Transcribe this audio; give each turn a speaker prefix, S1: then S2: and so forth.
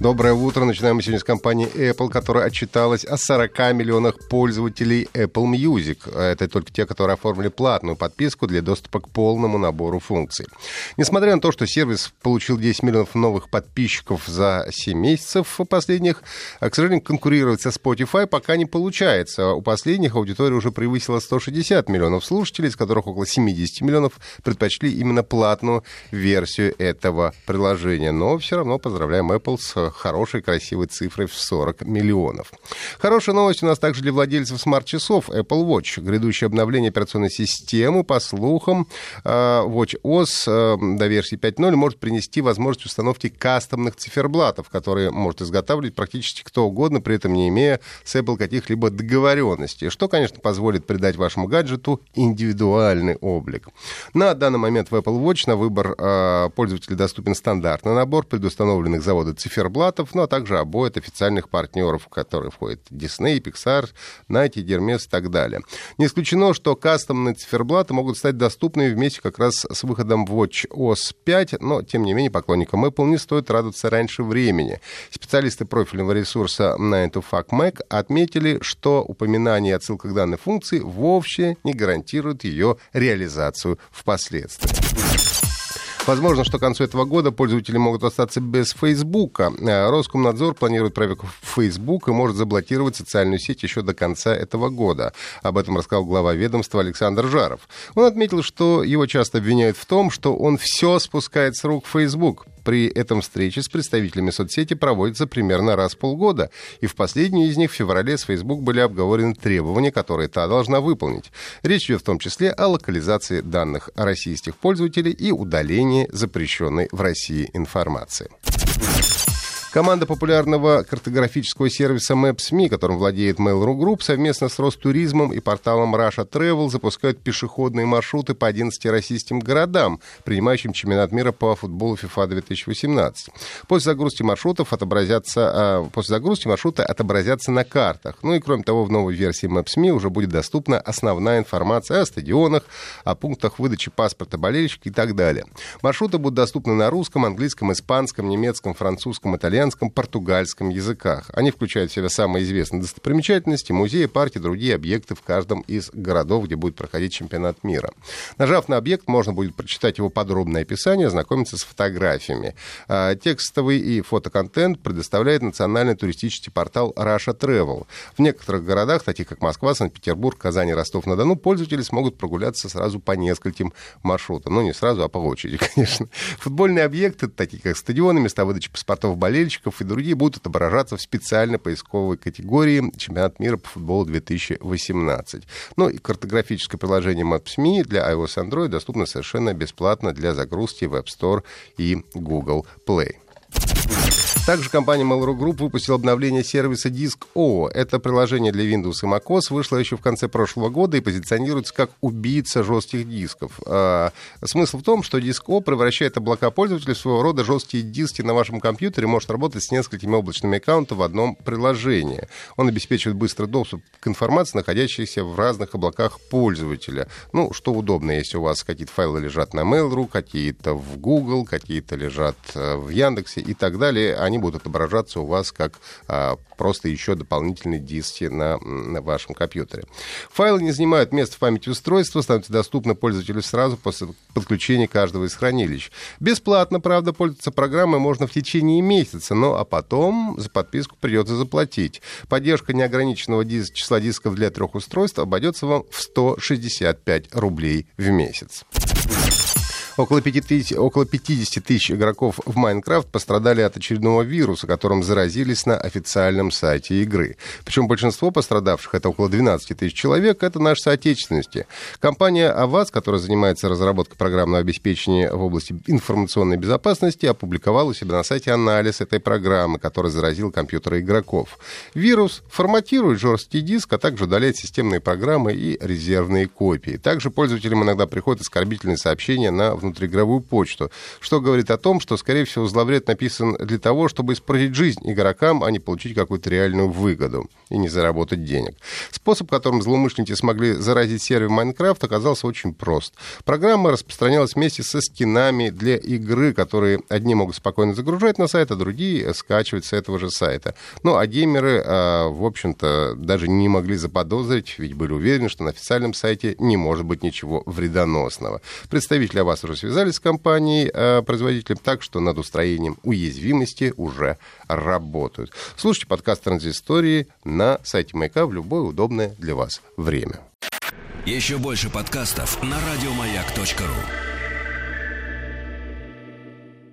S1: Доброе утро. Начинаем мы сегодня с компании Apple, которая отчиталась о 40 миллионах пользователей Apple Music. Это только те, которые оформили платную подписку для доступа к полному набору функций. Несмотря на то, что сервис получил 10 миллионов новых подписчиков за 7 месяцев последних, к сожалению, конкурировать со Spotify пока не получается. У последних аудитория уже превысила 160 миллионов слушателей, из которых около 70 миллионов предпочли именно платную версию этого приложения. Но все равно поздравляем Apple с хорошей, красивой цифрой в 40 миллионов. Хорошая новость у нас также для владельцев смарт-часов Apple Watch. Грядущее обновление операционной системы, по слухам, э, Watch OS э, до версии 5.0 может принести возможность установки кастомных циферблатов, которые может изготавливать практически кто угодно, при этом не имея с Apple каких-либо договоренностей, что, конечно, позволит придать вашему гаджету индивидуальный облик. На данный момент в Apple Watch на выбор э, пользователя доступен стандартный набор предустановленных завода циферблатов, циферблатов, ну а также обои официальных партнеров, в которые входят Disney, Pixar, Nike, Hermes и так далее. Не исключено, что кастомные циферблаты могут стать доступными вместе как раз с выходом Watch OS 5, но, тем не менее, поклонникам Apple не стоит радоваться раньше времени. Специалисты профильного ресурса 9to5Mac отметили, что упоминание и отсылка к данной функции вовсе не гарантирует ее реализацию впоследствии. Возможно, что к концу этого года пользователи могут остаться без Фейсбука. Э, Роскомнадзор планирует проверку в Facebook и может заблокировать социальную сеть еще до конца этого года. Об этом рассказал глава ведомства Александр Жаров. Он отметил, что его часто обвиняют в том, что он все спускает с рук Facebook. При этом встречи с представителями соцсети проводятся примерно раз в полгода, и в последнюю из них в феврале с Facebook были обговорены требования, которые та должна выполнить. Речь идет в том числе о локализации данных российских пользователей и удалении запрещенной в России информации. Команда популярного картографического сервиса Maps.me, которым владеет Mail.ru Group, совместно с Ростуризмом и порталом Russia Travel запускают пешеходные маршруты по 11 российским городам, принимающим чемпионат мира по футболу FIFA 2018. После загрузки маршрутов отобразятся, а, после загрузки маршрута отобразятся на картах. Ну и кроме того, в новой версии Maps.me уже будет доступна основная информация о стадионах, о пунктах выдачи паспорта болельщика и так далее. Маршруты будут доступны на русском, английском, испанском, немецком, французском, итальянском, итальянском, португальском языках. Они включают в себя самые известные достопримечательности, музеи, парки, другие объекты в каждом из городов, где будет проходить чемпионат мира. Нажав на объект, можно будет прочитать его подробное описание, ознакомиться с фотографиями. А, текстовый и фотоконтент предоставляет национальный туристический портал Russia Travel. В некоторых городах, таких как Москва, Санкт-Петербург, Казань и Ростов-на-Дону, пользователи смогут прогуляться сразу по нескольким маршрутам. Ну, не сразу, а по очереди, конечно. Футбольные объекты, такие как стадионы, места выдачи паспортов болельщиков, болельщиков и другие будут отображаться в специальной поисковой категории «Чемпионат мира по футболу 2018». Ну и картографическое приложение Maps.me для iOS и Android доступно совершенно бесплатно для загрузки в App Store и Google Play. Также компания Mail.ru Group выпустила обновление сервиса Disk.O. Это приложение для Windows и macOS вышло еще в конце прошлого года и позиционируется как убийца жестких дисков. А, смысл в том, что Disk.O превращает облака пользователей в своего рода жесткие диски на вашем компьютере, может работать с несколькими облачными аккаунтами в одном приложении. Он обеспечивает быстрый доступ к информации, находящейся в разных облаках пользователя. Ну, что удобно, если у вас какие-то файлы лежат на Mail.ru, какие-то в Google, какие-то лежат э, в Яндексе и так далее они будут отображаться у вас как а, просто еще дополнительные диски на, на вашем компьютере. Файлы не занимают место в памяти устройства, становятся доступны пользователю сразу после подключения каждого из хранилищ. Бесплатно, правда, пользоваться программой можно в течение месяца, но а потом за подписку придется заплатить. Поддержка неограниченного дис числа дисков для трех устройств обойдется вам в 165 рублей в месяц. Около, 5 тысяч, около 50 тысяч игроков в Майнкрафт пострадали от очередного вируса, которым заразились на официальном сайте игры. Причем большинство пострадавших, это около 12 тысяч человек, это наши соотечественности. Компания АВАЗ, которая занимается разработкой программного обеспечения в области информационной безопасности, опубликовала у себя на сайте анализ этой программы, который заразил компьютеры игроков. Вирус форматирует жесткий диск, а также удаляет системные программы и резервные копии. Также пользователям иногда приходят оскорбительные сообщения на внутриигровую почту, что говорит о том, что, скорее всего, зловред написан для того, чтобы испортить жизнь игрокам, а не получить какую-то реальную выгоду и не заработать денег. Способ, которым злоумышленники смогли заразить сервер Майнкрафт, оказался очень прост. Программа распространялась вместе со скинами для игры, которые одни могут спокойно загружать на сайт, а другие скачивать с этого же сайта. Ну, а геймеры, а, в общем-то, даже не могли заподозрить, ведь были уверены, что на официальном сайте не может быть ничего вредоносного. Представители вас уже связались с компанией, а, производителем, так что над устроением уязвимости уже работают. Слушайте подкаст «Транзистории» на сайте Маяка в любое удобное для вас время.
S2: Еще больше подкастов на радиомаяк.ру